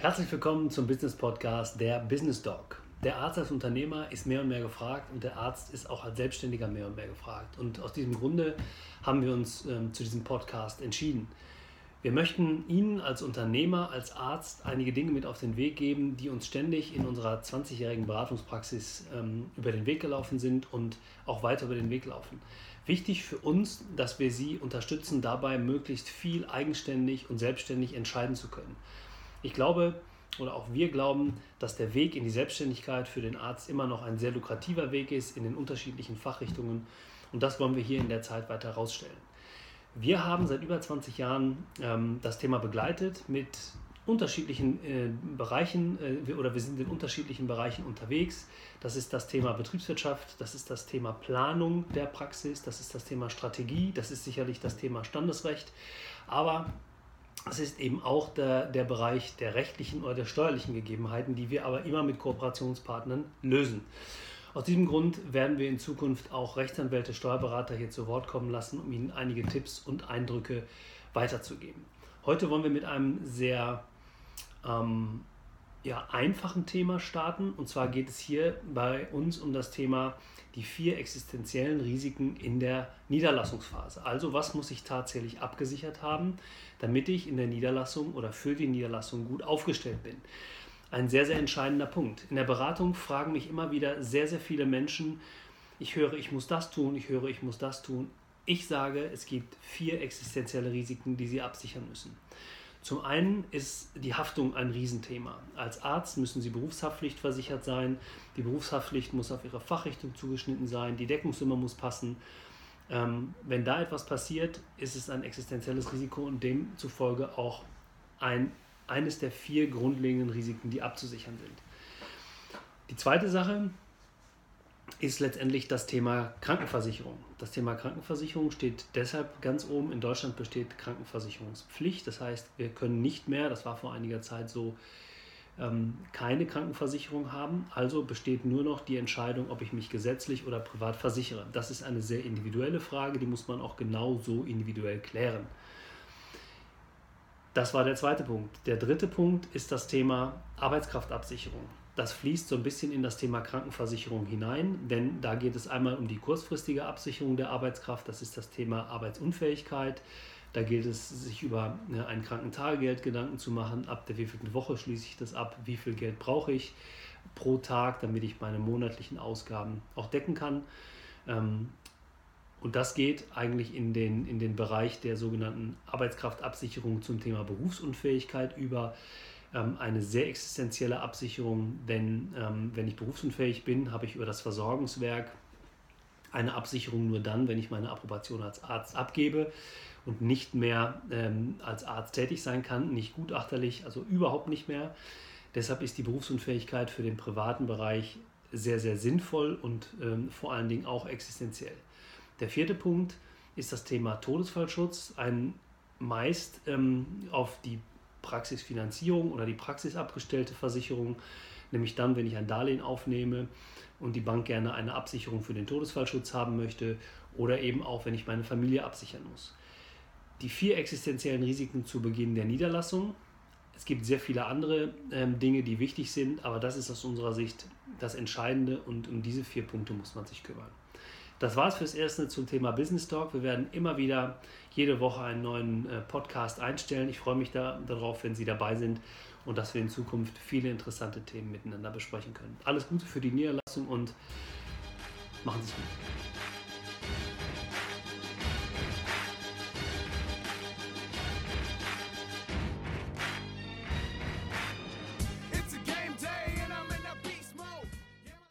Herzlich willkommen zum Business Podcast der Business Dog. Der Arzt als Unternehmer ist mehr und mehr gefragt und der Arzt ist auch als Selbstständiger mehr und mehr gefragt. Und aus diesem Grunde haben wir uns ähm, zu diesem Podcast entschieden. Wir möchten Ihnen als Unternehmer, als Arzt einige Dinge mit auf den Weg geben, die uns ständig in unserer 20-jährigen Beratungspraxis ähm, über den Weg gelaufen sind und auch weiter über den Weg laufen. Wichtig für uns, dass wir Sie unterstützen, dabei möglichst viel eigenständig und selbstständig entscheiden zu können. Ich glaube, oder auch wir glauben, dass der Weg in die Selbstständigkeit für den Arzt immer noch ein sehr lukrativer Weg ist in den unterschiedlichen Fachrichtungen. Und das wollen wir hier in der Zeit weiter herausstellen. Wir haben seit über 20 Jahren ähm, das Thema begleitet mit unterschiedlichen äh, Bereichen äh, oder wir sind in unterschiedlichen Bereichen unterwegs. Das ist das Thema Betriebswirtschaft, das ist das Thema Planung der Praxis, das ist das Thema Strategie, das ist sicherlich das Thema Standesrecht. Aber das ist eben auch der, der Bereich der rechtlichen oder der steuerlichen Gegebenheiten, die wir aber immer mit Kooperationspartnern lösen. Aus diesem Grund werden wir in Zukunft auch Rechtsanwälte, Steuerberater hier zu Wort kommen lassen, um ihnen einige Tipps und Eindrücke weiterzugeben. Heute wollen wir mit einem sehr ähm, ja, einfachen Thema starten. Und zwar geht es hier bei uns um das Thema die vier existenziellen Risiken in der Niederlassungsphase. Also was muss ich tatsächlich abgesichert haben, damit ich in der Niederlassung oder für die Niederlassung gut aufgestellt bin. Ein sehr, sehr entscheidender Punkt. In der Beratung fragen mich immer wieder sehr, sehr viele Menschen, ich höre, ich muss das tun, ich höre, ich muss das tun. Ich sage, es gibt vier existenzielle Risiken, die Sie absichern müssen. Zum einen ist die Haftung ein Riesenthema. Als Arzt müssen Sie berufshaftpflichtversichert sein. Die Berufshaftpflicht muss auf Ihre Fachrichtung zugeschnitten sein. Die Deckungssumme muss passen. Ähm, wenn da etwas passiert, ist es ein existenzielles Risiko und demzufolge auch ein, eines der vier grundlegenden Risiken, die abzusichern sind. Die zweite Sache ist letztendlich das Thema Krankenversicherung. Das Thema Krankenversicherung steht deshalb ganz oben. In Deutschland besteht Krankenversicherungspflicht. Das heißt, wir können nicht mehr, das war vor einiger Zeit so, ähm, keine Krankenversicherung haben. Also besteht nur noch die Entscheidung, ob ich mich gesetzlich oder privat versichere. Das ist eine sehr individuelle Frage, die muss man auch genau so individuell klären. Das war der zweite Punkt. Der dritte Punkt ist das Thema Arbeitskraftabsicherung. Das fließt so ein bisschen in das Thema Krankenversicherung hinein, denn da geht es einmal um die kurzfristige Absicherung der Arbeitskraft, das ist das Thema Arbeitsunfähigkeit. Da gilt es, sich über ne, ein Krankentagegeld Gedanken zu machen. Ab der wievielten Woche schließe ich das ab? Wie viel Geld brauche ich pro Tag, damit ich meine monatlichen Ausgaben auch decken kann? Und das geht eigentlich in den, in den Bereich der sogenannten Arbeitskraftabsicherung zum Thema Berufsunfähigkeit über ähm, eine sehr existenzielle Absicherung, denn ähm, wenn ich berufsunfähig bin, habe ich über das Versorgungswerk eine Absicherung nur dann, wenn ich meine Approbation als Arzt abgebe und nicht mehr ähm, als Arzt tätig sein kann, nicht gutachterlich, also überhaupt nicht mehr. Deshalb ist die Berufsunfähigkeit für den privaten Bereich sehr, sehr sinnvoll und ähm, vor allen Dingen auch existenziell. Der vierte Punkt ist das Thema Todesfallschutz, ein meist ähm, auf die Praxisfinanzierung oder die praxisabgestellte Versicherung, nämlich dann, wenn ich ein Darlehen aufnehme und die Bank gerne eine Absicherung für den Todesfallschutz haben möchte oder eben auch, wenn ich meine Familie absichern muss. Die vier existenziellen Risiken zu Beginn der Niederlassung. Es gibt sehr viele andere ähm, Dinge, die wichtig sind, aber das ist aus unserer Sicht das Entscheidende und um diese vier Punkte muss man sich kümmern. Das war es fürs Erste zum Thema Business Talk. Wir werden immer wieder jede Woche einen neuen äh, Podcast einstellen. Ich freue mich da, darauf, wenn Sie dabei sind und dass wir in Zukunft viele interessante Themen miteinander besprechen können. Alles Gute für die Niederlassung und machen Sie es gut.